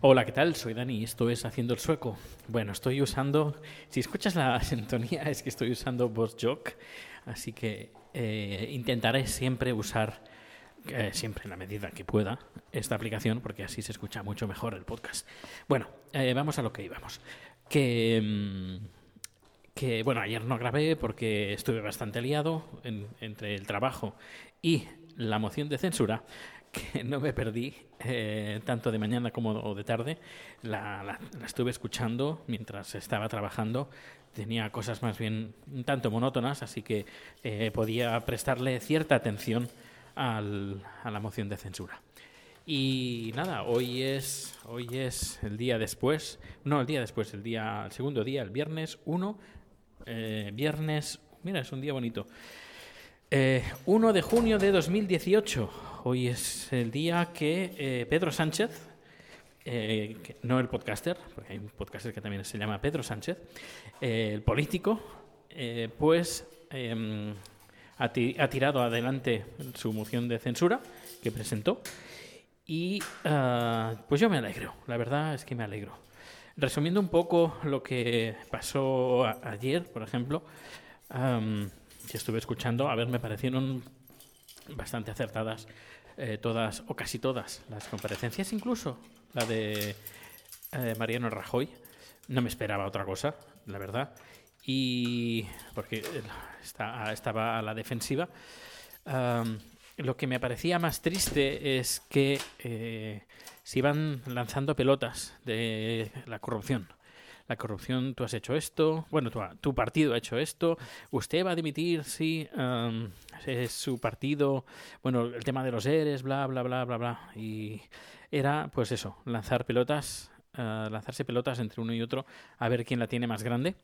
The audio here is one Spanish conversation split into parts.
Hola, ¿qué tal? Soy Dani y esto es Haciendo el Sueco. Bueno, estoy usando, si escuchas la sintonía es que estoy usando VozJock, así que eh, intentaré siempre usar, eh, siempre en la medida que pueda, esta aplicación porque así se escucha mucho mejor el podcast. Bueno, eh, vamos a lo que íbamos. Que, mm, que, bueno, ayer no grabé porque estuve bastante liado en- entre el trabajo y la moción de censura, que no me perdí eh, tanto de mañana como de tarde. La, la- la estuve escuchando mientras estaba trabajando. Tenía cosas más bien un tanto monótonas, así que eh, podía prestarle cierta atención al- a la moción de censura. Y nada, hoy es, hoy es el día después, no, el día después, el día, el segundo día, el viernes 1, eh, viernes, mira, es un día bonito. Eh, 1 de junio de 2018. Hoy es el día que eh, Pedro Sánchez, eh, no el podcaster, porque hay un podcaster que también se llama Pedro Sánchez, el político, pues em, ha tirado adelante su moción de censura que presentó. Y ah, pues yo me alegro, la verdad es que me alegro. Resumiendo un poco lo que pasó ayer, por ejemplo, am, que estuve escuchando, a ver, me parecieron bastante acertadas eh, todas, o casi todas, las comparecencias, incluso la de eh, Mariano Rajoy. No me esperaba otra cosa, la verdad. Y porque estaba a la defensiva. Lo que me parecía más triste es que eh, se iban lanzando pelotas de la corrupción. La corrupción, tú has hecho esto, bueno, tu, partido ha hecho esto, usted va a dimitir si am, es su partido, bueno, el tema de los ERES, bla, bla, bla, bla, bla. Y era, pues eso, lanzar pelotas, ah, lanzarse pelotas entre uno y otro a ver quién la tiene más grande.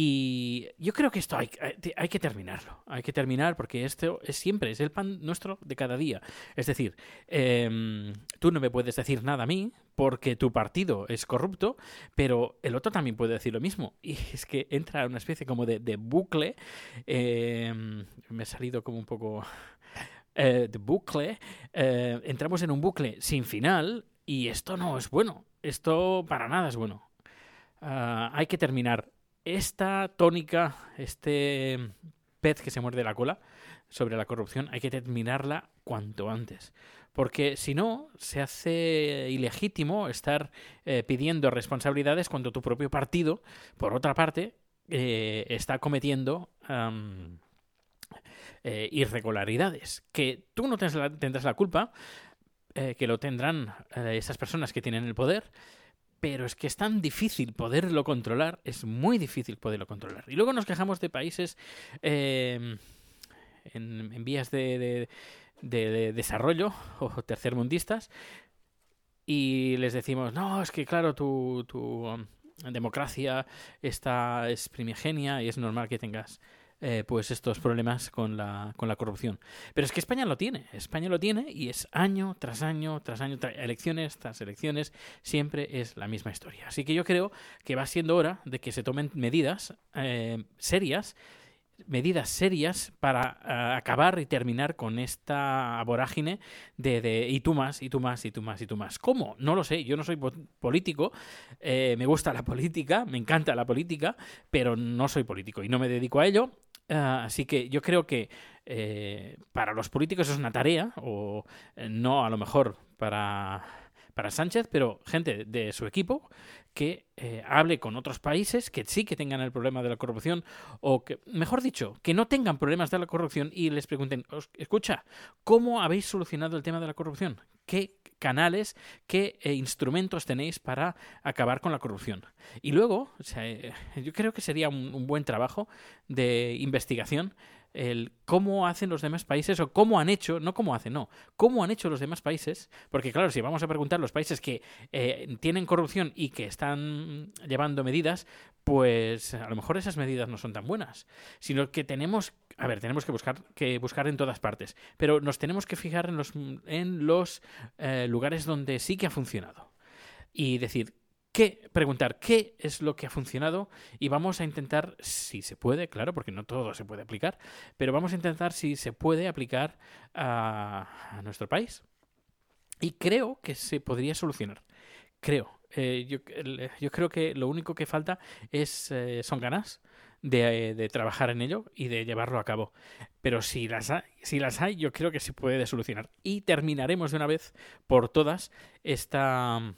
Y yo creo que esto hay, hay- que terminarlo. Hay que terminar porque esto es siempre, es el pan nuestro de cada día. Es decir, em, tú no me puedes decir nada a mí porque tu partido es corrupto, pero el otro también puede decir lo mismo. Y es que entra una especie como de, de bucle. em, me he salido como un poco eh, de bucle. eh, entramos en un bucle sin final y esto no es bueno. Esto para nada es bueno. Ah, hay que terminar esta tónica, este pez que se muerde la cola sobre la corrupción, hay que terminarla cuanto antes. Porque si no, se hace ilegítimo estar eh, pidiendo responsabilidades cuando tu propio partido, por otra parte, eh, está cometiendo eh, irregularidades. Que tú no tendrás la, culpa, que lo tendrán esas personas que tienen el poder, pero es que es tan difícil poderlo controlar, es muy difícil poderlo controlar. Y luego nos quejamos de países eh, en, vías de, de- de- de desarrollo o tercermundistas y les decimos, no, es que claro, tu, tu um, democracia está, es primigenia y es normal que tengas eh, pues estos problemas con la, con la corrupción. Pero es que España lo tiene, España lo tiene y es año tras año, tras año, elecciones tras elecciones, siempre es la misma historia. Así que yo creo que va siendo hora de que se tomen medidas eh, serias, medidas serias para eh, acabar y terminar con esta vorágine de, de y tú más, y tú más, y tú más, y tú más. ¿Cómo? No lo sé, yo no soy po- político, me gusta la política, me encanta la política, pero no soy político y no me dedico a ello. Ah, así que yo creo que eh, para los políticos es una tarea, o eh, no a lo mejor para, para Sánchez, pero gente de su equipo que eh, hable con otros países que sí que tengan el problema de la corrupción, o que, mejor dicho, que no tengan problemas de la corrupción y les pregunten, "Os- escucha, ¿cómo habéis solucionado el tema de la corrupción? ¿Qué canales, qué eh, instrumentos tenéis para acabar con la corrupción? Y luego, o sea, eh, yo creo que sería un, un buen trabajo de investigación el cómo hacen los demás países o cómo han hecho, no cómo hacen, no, cómo han hecho los demás países, porque claro, si vamos a preguntar los países que eh, tienen corrupción y que están llevando medidas, pues a lo mejor esas medidas no son tan buenas, sino que tenemos, a ver, tenemos que buscar, que buscar en todas partes, pero nos tenemos que fijar en los, en los eh, lugares donde sí que ha funcionado y decir, ¿Qué? Preguntar qué es lo que ha funcionado y vamos a intentar, si se puede, claro, porque no todo se puede aplicar, pero vamos a intentar si se puede aplicar a, nuestro país. Y creo que se podría solucionar. Creo. Eh, yo, yo creo que lo único que falta es eh, son ganas de, de trabajar en ello y de llevarlo a cabo. Pero si las, hay, si las hay, yo creo que se puede solucionar. Y terminaremos de una vez por todas esta,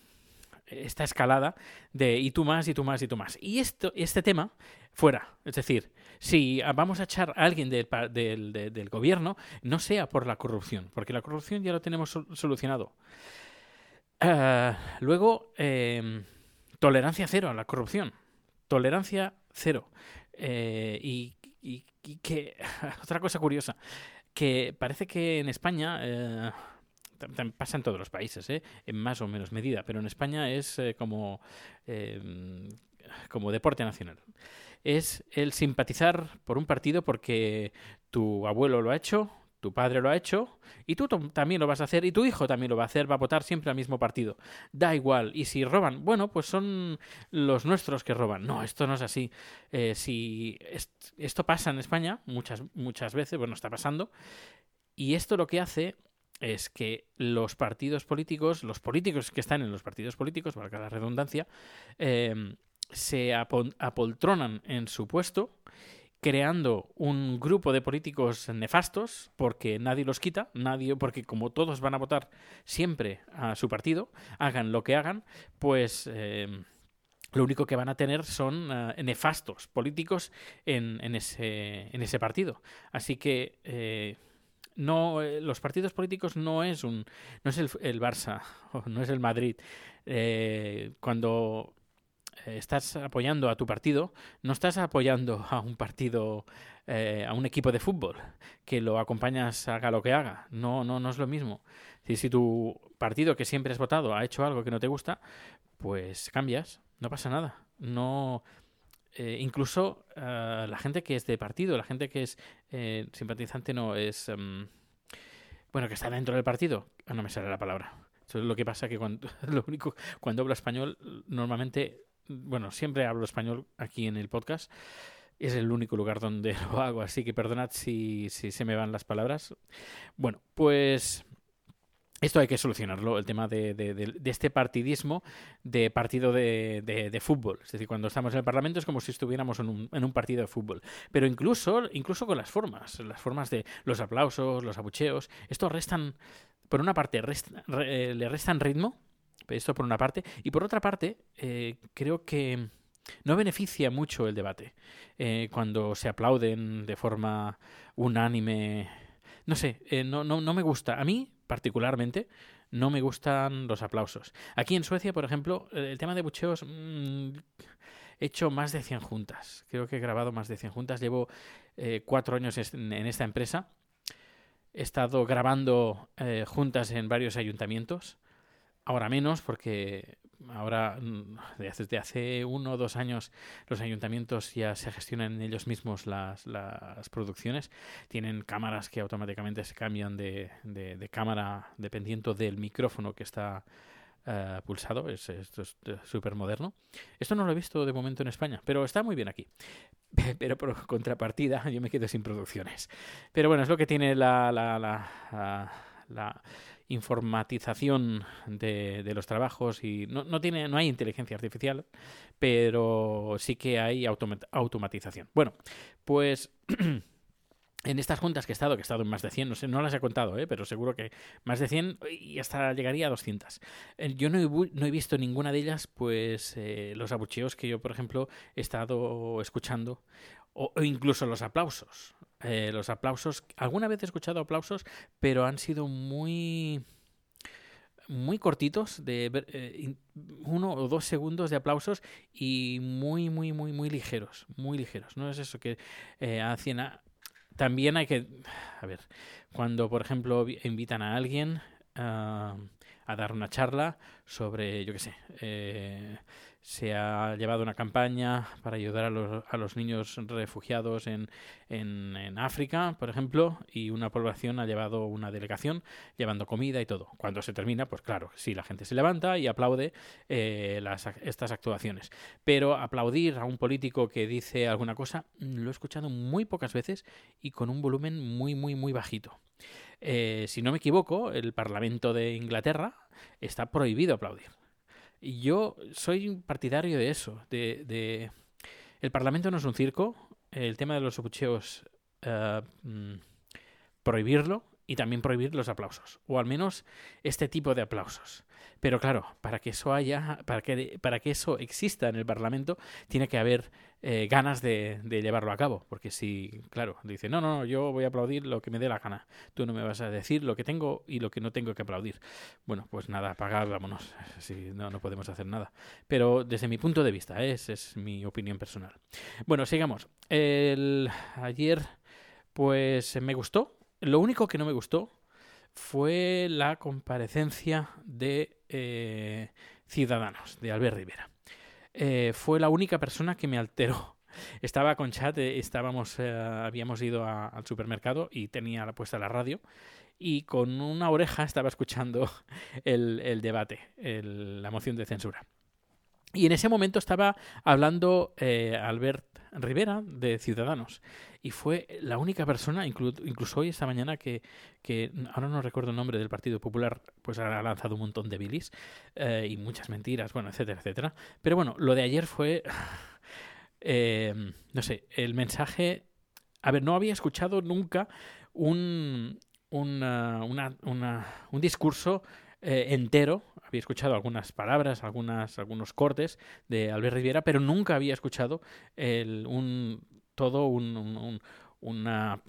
esta escalada de y tú más, y tú más, y tú más. Y esto, este tema fuera. Es decir, si vamos a echar a alguien del, del, de- del gobierno, no sea por la corrupción, porque la corrupción ya lo tenemos sol- solucionado. Ah, luego, eh, tolerancia cero a la corrupción. Tolerancia cero. Eh, y que, otra cosa curiosa, que parece que en España, eh, tam- tam- pasa en todos los países, eh, en más o menos medida, pero en España es eh, como, eh, como deporte nacional. Es el simpatizar por un partido porque tu abuelo lo ha hecho, tu padre lo ha hecho y tú también lo vas a hacer y tu hijo también lo va a hacer, va a votar siempre al mismo partido. Da igual. Y si roban, bueno, pues son los nuestros que roban. No, esto no es así. Eh, si est- esto pasa en España muchas, muchas veces, bueno, está pasando. Y esto lo que hace es que los partidos políticos, los políticos que están en los partidos políticos, valga la redundancia, eh, se apoltronan en su puesto creando un grupo de políticos nefastos porque nadie los quita, nadie porque como todos van a votar siempre a su partido, hagan lo que hagan, pues eh, lo único que van a tener son eh, nefastos políticos en, en ese, en ese partido. Así que eh, no, eh, los partidos políticos no es un, no es el, el Barça o no es el Madrid. Eh, cuando eh, estás apoyando a tu partido, no estás apoyando a un partido, eh, a un equipo de fútbol, que lo acompañas haga lo que haga. No, no, no es lo mismo. Si, si tu partido que siempre has votado ha hecho algo que no te gusta, pues cambias, no pasa nada. No, eh, incluso eh, la gente que es de partido, la gente que es eh, simpatizante, no es, em, bueno, que está dentro del partido. Ah, No me sale la palabra. Es lo que pasa que cuando, lo único, cuando hablo español, normalmente bueno, siempre hablo español aquí en el podcast. Es el único lugar donde lo hago, así que perdonad si, si se me van las palabras. Bueno, pues esto hay que solucionarlo, el tema de, este partidismo de partido de, fútbol. Es decir, cuando estamos en el Parlamento es como si estuviéramos en un, partido de fútbol. Pero incluso, incluso con las formas, las formas de los aplausos, los abucheos, esto restan, por una parte, eh, le restan ritmo esto por una parte. Y por otra parte, eh, creo que no beneficia mucho el debate. Eh, cuando se aplauden de forma unánime. No sé, eh, no, no, no me gusta. A mí, particularmente, no me gustan los aplausos. Aquí en Suecia, por ejemplo, el tema de bucheos. mm, He hecho más de 100 juntas. Creo que he grabado más de 100 juntas. Llevo eh, cuatro años en, esta empresa. He estado grabando eh, juntas en varios ayuntamientos. Ahora menos, porque ahora, mm, desde hace uno o dos años, los ayuntamientos ya se gestionan ellos mismos las, las producciones. Tienen cámaras que automáticamente se cambian de, de- cámara dependiendo del micrófono que está eh, pulsado. Es, esto es súper moderno. Esto no lo he visto de momento en España, pero está muy bien aquí. Pero por contrapartida, yo me quedo sin producciones. Pero bueno, es lo que tiene la, la, la, la- la informatización de, de los trabajos y no, no tiene no hay inteligencia artificial pero sí que hay automa- automatización bueno pues en estas juntas que he estado que he estado en más de 100 no sé no las he contado ¿eh? pero seguro que más de 100 y hasta llegaría a 200 Eh, yo no he, no he visto ninguna de ellas pues eh, los abucheos que yo por ejemplo he estado escuchando o, incluso los aplausos. Eh, los aplausos alguna vez he escuchado aplausos pero han sido muy muy cortitos de eh, uno o dos segundos de aplausos y muy muy muy muy ligeros muy ligeros. No es eso que eh, hacen a- también hay que a ver cuando por ejemplo vi- invitan a alguien ah, a dar una charla sobre yo qué sé eh, se ha llevado una campaña para ayudar a los, a los niños refugiados en, en, en, África, por ejemplo, y una población ha llevado una delegación llevando comida y todo. Cuando se termina, pues claro, sí, la gente se levanta y aplaude eh, las, estas actuaciones. Pero aplaudir a un político que dice alguna cosa, lo he escuchado muy pocas veces y con un volumen muy, muy, muy bajito. Eh, si no me equivoco, el Parlamento de Inglaterra está prohibido aplaudir. Y yo soy partidario de eso, de. El Parlamento no es un circo, el tema de los abucheos uh, prohibirlo y también prohibir los aplausos, o al menos este tipo de aplausos. Pero claro, para que eso haya, para que, para que eso exista en el Parlamento, tiene que haber eh, ganas de, llevarlo a cabo. Porque si, claro, dice, no, no, yo voy a aplaudir lo que me dé la gana. Tú no me vas a decir lo que tengo y lo que no tengo que aplaudir. Bueno, pues nada, apagar, vámonos. Si no, no podemos hacer nada. Pero desde mi punto de vista, ¿eh? esa es mi opinión personal. Bueno, sigamos. El, ayer, pues me gustó. Lo único que no me gustó fue la comparecencia de eh, Ciudadanos, de Albert Rivera. Eh, fue la única persona que me alteró. Estaba con chat, eh, estábamos, habíamos ido al supermercado y tenía puesta la radio y con una oreja estaba escuchando el, debate, la moción de censura. Y en ese momento estaba hablando Albert Rivera de Ciudadanos. Y fue la única persona, inclu incluso hoy, esta mañana, que, que, ahora no recuerdo el nombre del Partido Popular, pues ha lanzado un montón de bilis eh, y muchas mentiras, bueno, etcétera, etcétera. Pero bueno, lo de ayer fue, eh, no sé, el mensaje... A ver, no había escuchado nunca un, una, una, una, un discurso eh, entero. Había escuchado algunas palabras, algunas, algunos cortes de Albert Rivera, pero nunca había escuchado el, un, todo un, un, una,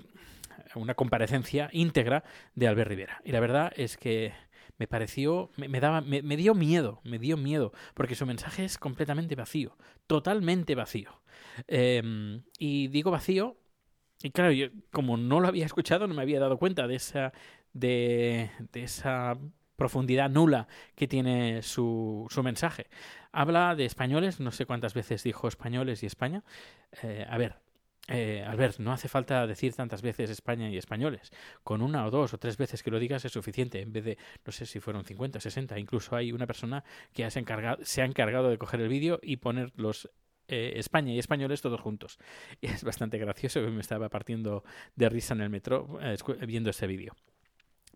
una comparecencia íntegra de Albert Rivera. Y la verdad es que me pareció, me, daba, me, dio miedo, me dio miedo, porque su mensaje es completamente vacío, totalmente vacío. Eh, y digo vacío, y claro, yo como no lo había escuchado, no me había dado cuenta de esa, de, de esa profundidad nula que tiene su, su, mensaje. Habla de españoles, no sé cuántas veces dijo españoles y España. Eh, a ver, eh, Albert, no hace falta decir tantas veces España y españoles. Con una o dos o tres veces que lo digas es suficiente. En vez de, no sé si fueron 50, 60. Incluso hay una persona que se, encargado, se ha encargado de coger el vídeo y poner los eh, España y españoles todos juntos. Y es bastante gracioso que me estaba partiendo de risa en el metro eh, viendo ese vídeo.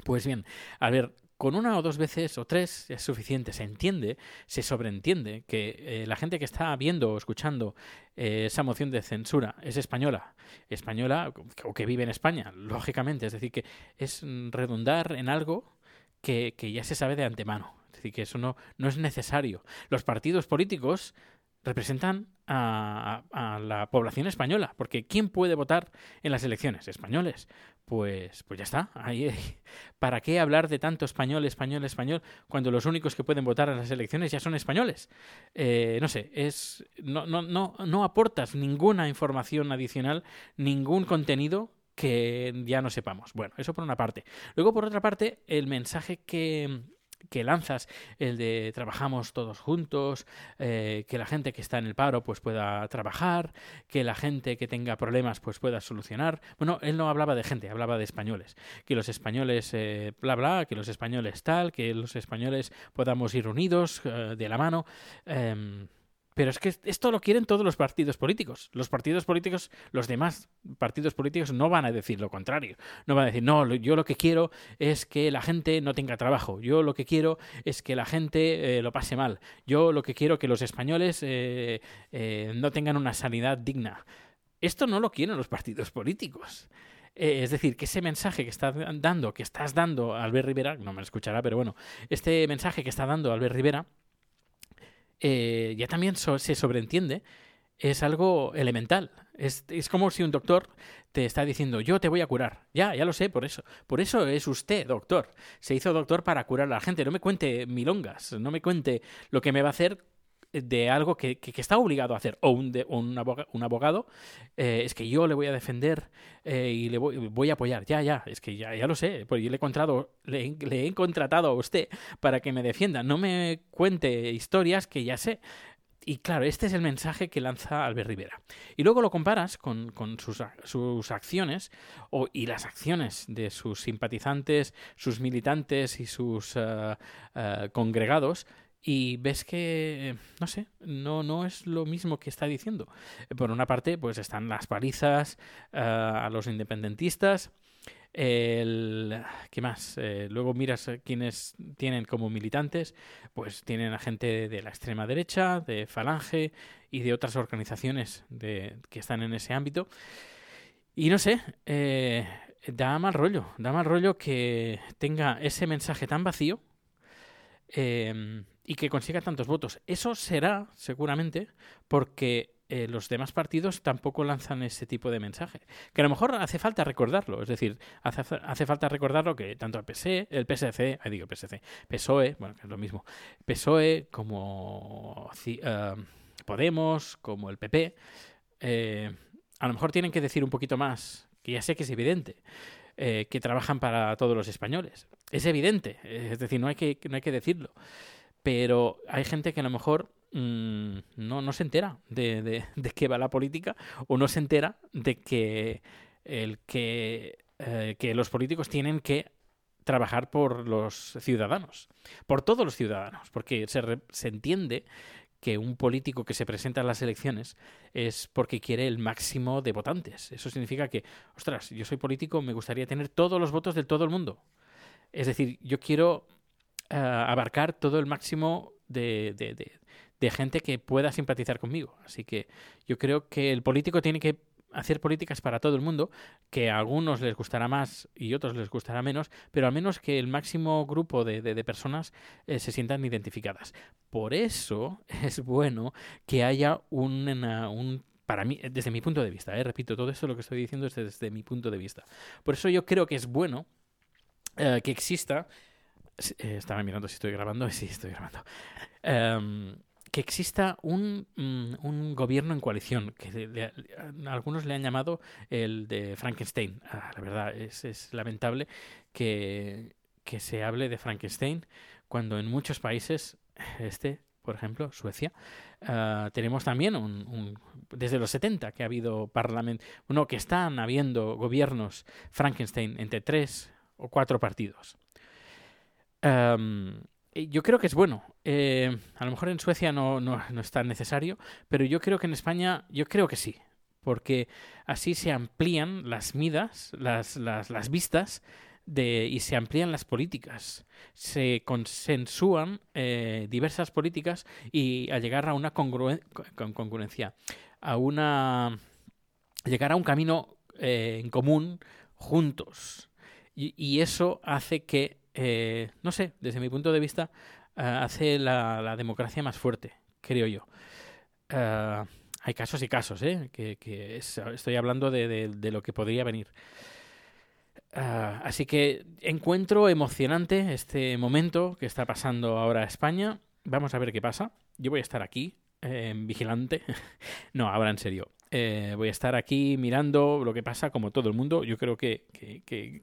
Pues bien, a ver, con una o dos veces o tres es suficiente, se entiende, se sobreentiende que eh, la gente que está viendo o escuchando eh, esa moción de censura es española, española o que vive en España, lógicamente, es decir, que es redundar en algo que, que ya se sabe de antemano, es decir, que eso no, no es necesario. Los partidos políticos representan a, la población española, porque ¿quién puede votar en las elecciones? Españoles. Pues, pues ya está. Ahí, ¿Para qué hablar de tanto español, español, español, cuando los únicos que pueden votar en las elecciones ya son españoles? Eh, no sé, es no, no, no, no aportas ninguna información adicional, ningún contenido que ya no sepamos. Bueno, eso por una parte. Luego, por otra parte, el mensaje que, que lanzas, el de trabajamos todos juntos, eh, que la gente que está en el paro pues pueda trabajar, que la gente que tenga problemas pues pueda solucionar. Bueno, él no hablaba de gente, hablaba de españoles. Que los españoles eh, bla bla, que los españoles tal, que los españoles podamos ir unidos eh, de la mano. Pero es que esto lo quieren todos los partidos políticos. Los partidos políticos, los demás partidos políticos no van a decir lo contrario. No van a decir, no, yo lo que quiero es que la gente no tenga trabajo. Yo lo que quiero es que la gente eh, lo pase mal. Yo lo que quiero que los españoles eh, eh, no tengan una sanidad digna. Esto no lo quieren los partidos políticos. Es decir, que ese mensaje que está dando, que estás dando Albert Rivera, no me lo escuchará, pero bueno, este mensaje que está dando Albert Rivera, eh, ya también se sobreentiende, es algo elemental. Es, es, como si un doctor te está diciendo, yo te voy a curar. Ya, ya lo sé, por eso. Por eso es usted doctor. Se hizo doctor para curar a la gente. No me cuente milongas, no me cuente lo que me va a hacer de algo que, que, está obligado a hacer. O un, un abogado, un abogado eh, es que yo le voy a defender eh, y le voy, a apoyar. Ya, ya, es que ya, ya lo sé. Pues yo le he, contratado, le, he contratado a usted para que me defienda. No me cuente historias que ya sé y claro, este es el mensaje que lanza Albert Rivera. Y luego lo comparas con, con sus, sus, acciones o, y las acciones de sus simpatizantes, sus militantes y sus uh, congregados y ves que, no sé, no, no es lo mismo que está diciendo. Por una parte, pues están las palizas uh, a los independentistas, el, ¿Qué más? Eh, luego miras quienes tienen como militantes, pues tienen a gente de la extrema derecha, de Falange y de otras organizaciones de, que están en ese ámbito. Y no sé, eh, da mal rollo, da mal rollo que tenga ese mensaje tan vacío eh, y que consiga tantos votos. Eso será, seguramente, porque eh, los demás partidos tampoco lanzan ese tipo de mensaje. Que a lo mejor hace falta recordarlo, es decir, hace, falta recordarlo que tanto el PSE, el PSC, ahí digo PSC, PSOE, bueno, que es lo mismo, PSOE como uh, Podemos, como el PP, eh, a lo mejor tienen que decir un poquito más, que ya sé que es evidente, eh, que trabajan para todos los españoles. Es evidente, es decir, no hay que, no hay que decirlo. Pero hay gente que a lo mejor mmm, no, no se entera de, de, de, qué va la política o no se entera de que, el que, eh, que los políticos tienen que trabajar por los ciudadanos, por todos los ciudadanos, porque se, se entiende que un político que se presenta a las elecciones es porque quiere el máximo de votantes. Eso significa que, ostras, yo soy político, me gustaría tener todos los votos de todo el mundo. Es decir, yo quiero uh, abarcar todo el máximo de, de, de, gente que pueda simpatizar conmigo. Así que yo creo que el político tiene que hacer políticas para todo el mundo, que a algunos les gustará más y otros les gustará menos, pero al menos que el máximo grupo de, personas eh, se sientan identificadas. Por eso es bueno que haya un para mí, desde mi punto de vista, eh, repito, todo esto lo que estoy diciendo es desde mi punto de vista. Por eso yo creo que es bueno eh, que exista. Eh, estaba mirando si estoy grabando. Sí, estoy grabando. Um, que exista un, un, gobierno en coalición, que algunos le han llamado el de Frankenstein. Ah, la verdad, es, es lamentable que, que, se hable de Frankenstein cuando en muchos países, este, por ejemplo, Suecia, uh, tenemos también un, desde los 70 que ha habido parlamento, bueno, que están habiendo gobiernos Frankenstein entre tres o cuatro partidos. Um, yo creo que es bueno. Eh, a lo mejor en Suecia no, no, no, es tan necesario, pero yo creo que en España, yo creo que sí, porque así se amplían las midas, las, las, las vistas de, y se amplían las políticas. Se consensúan eh, diversas políticas y a llegar a una congruen con congruencia, a una. llegar a un camino eh, en común juntos. Y eso hace que eh, no sé, desde mi punto de vista, uh, hace la, democracia más fuerte, creo yo. Uh, hay casos y casos, ¿eh? que, que es, estoy hablando de, lo que podría venir. Así que encuentro emocionante este momento que está pasando ahora España. Vamos a ver qué pasa. Yo voy a estar aquí, eh, vigilante. no, ahora en serio. Eh, voy a estar aquí mirando lo que pasa como todo el mundo. Yo creo que,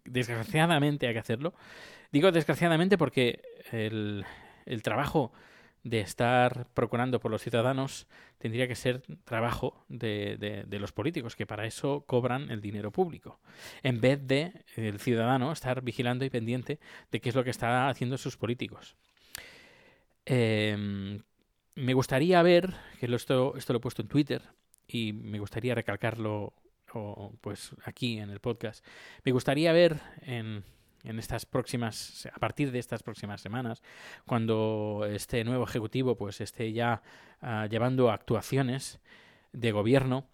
desgraciadamente hay que hacerlo. Digo desgraciadamente porque el, trabajo de estar procurando por los ciudadanos tendría que ser trabajo de, los políticos, que para eso cobran el dinero público, en vez de el ciudadano estar vigilando y pendiente de qué es lo que está haciendo sus políticos. Eh, me gustaría ver, que esto, esto lo he puesto en Twitter, y me gustaría recalcarlo o, pues aquí en el podcast. Me gustaría ver en, en estas próximas, a partir de estas próximas semanas, cuando este nuevo ejecutivo pues esté ya uh, llevando actuaciones de gobierno,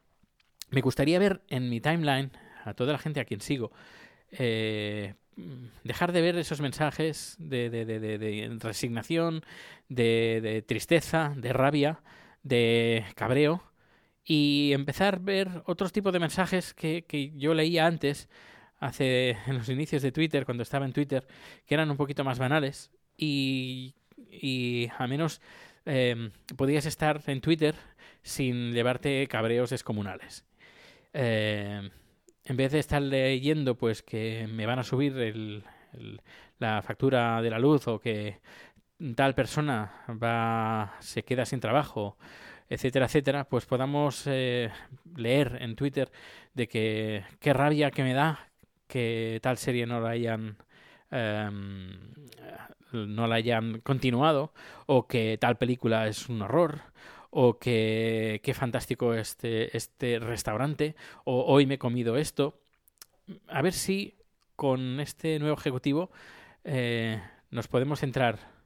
me gustaría ver en mi timeline a toda la gente a quien sigo eh, dejar de ver esos mensajes de, de, de, de resignación, de tristeza, de rabia, de cabreo y empezar a ver otros tipos de mensajes que, que yo leía antes, hace en los inicios de Twitter, cuando estaba en Twitter, que eran un poquito más banales y, y al menos eh, podías estar en Twitter sin llevarte cabreos descomunales. Eh, en vez de estar leyendo pues que me van a subir el, la factura de la luz o que tal persona va se queda sin trabajo etcétera, etcétera, pues podamos eh, leer en Twitter de que qué rabia que me da que tal serie no la hayan em, no la hayan continuado o que tal película es un horror o que qué fantástico este, este restaurante o hoy me he comido esto. A ver si con este nuevo ejecutivo eh, nos podemos centrar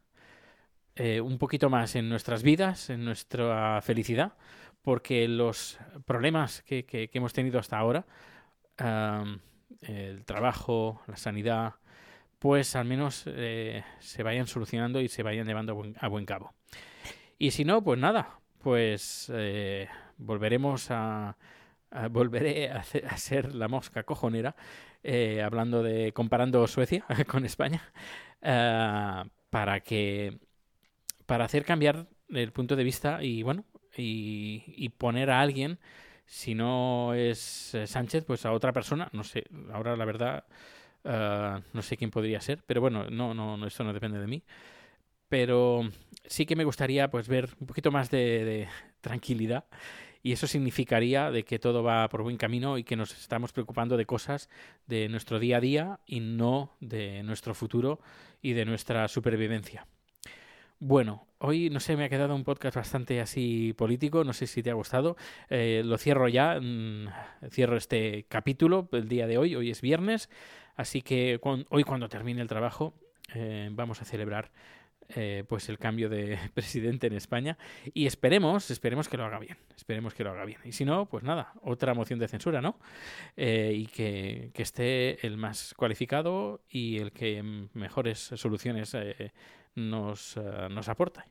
eh, un poquito más en nuestras vidas, en nuestra felicidad, porque los problemas que, que, hemos tenido hasta ahora, el trabajo, la sanidad, pues al menos eh, se vayan solucionando y se vayan llevando a buen, a buen cabo. Y si no, pues nada, pues eh, volveremos a, volveré a, ser la mosca cojonera, hablando de comparando Suecia con España, eh, para que para hacer cambiar el punto de vista y bueno y, poner a alguien si no es Sánchez pues a otra persona no sé ahora la verdad no sé quién podría ser pero bueno no no, no esto no depende de mí pero sí que me gustaría pues ver un poquito más de, tranquilidad y eso significaría de que todo va por buen camino y que nos estamos preocupando de cosas de nuestro día a día y no de nuestro futuro y de nuestra supervivencia. Bueno, hoy no sé, me ha quedado un podcast bastante así político, no sé si te ha gustado. Eh, lo cierro ya, mm, cierro este capítulo el día de hoy, hoy es viernes, así que hoy cuando termine el trabajo eh, vamos a celebrar eh, pues el cambio de presidente en España y esperemos, esperemos que lo haga bien, esperemos que lo haga bien. Y si no, pues nada, otra moción de censura, ¿no? Eh, y que, esté el más cualificado y el que mejores soluciones eh, nos, nos aporta.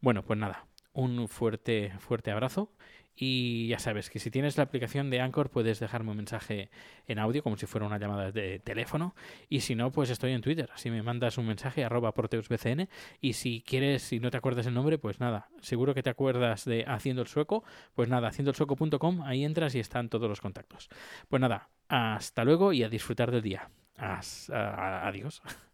Bueno, pues nada, un fuerte, fuerte abrazo y ya sabes que si tienes la aplicación de Anchor puedes dejarme un mensaje en audio como si fuera una llamada de teléfono. Y si no, pues estoy en Twitter. Así me mandas un mensaje arroba porteusbcn. Y si quieres, si no te acuerdas el nombre, pues nada. Seguro que te acuerdas de Haciendo el Sueco. Pues nada, haciendoelsueco.com. Ahí entras y están todos los contactos. Pues nada, hasta luego y a disfrutar del día. adiós.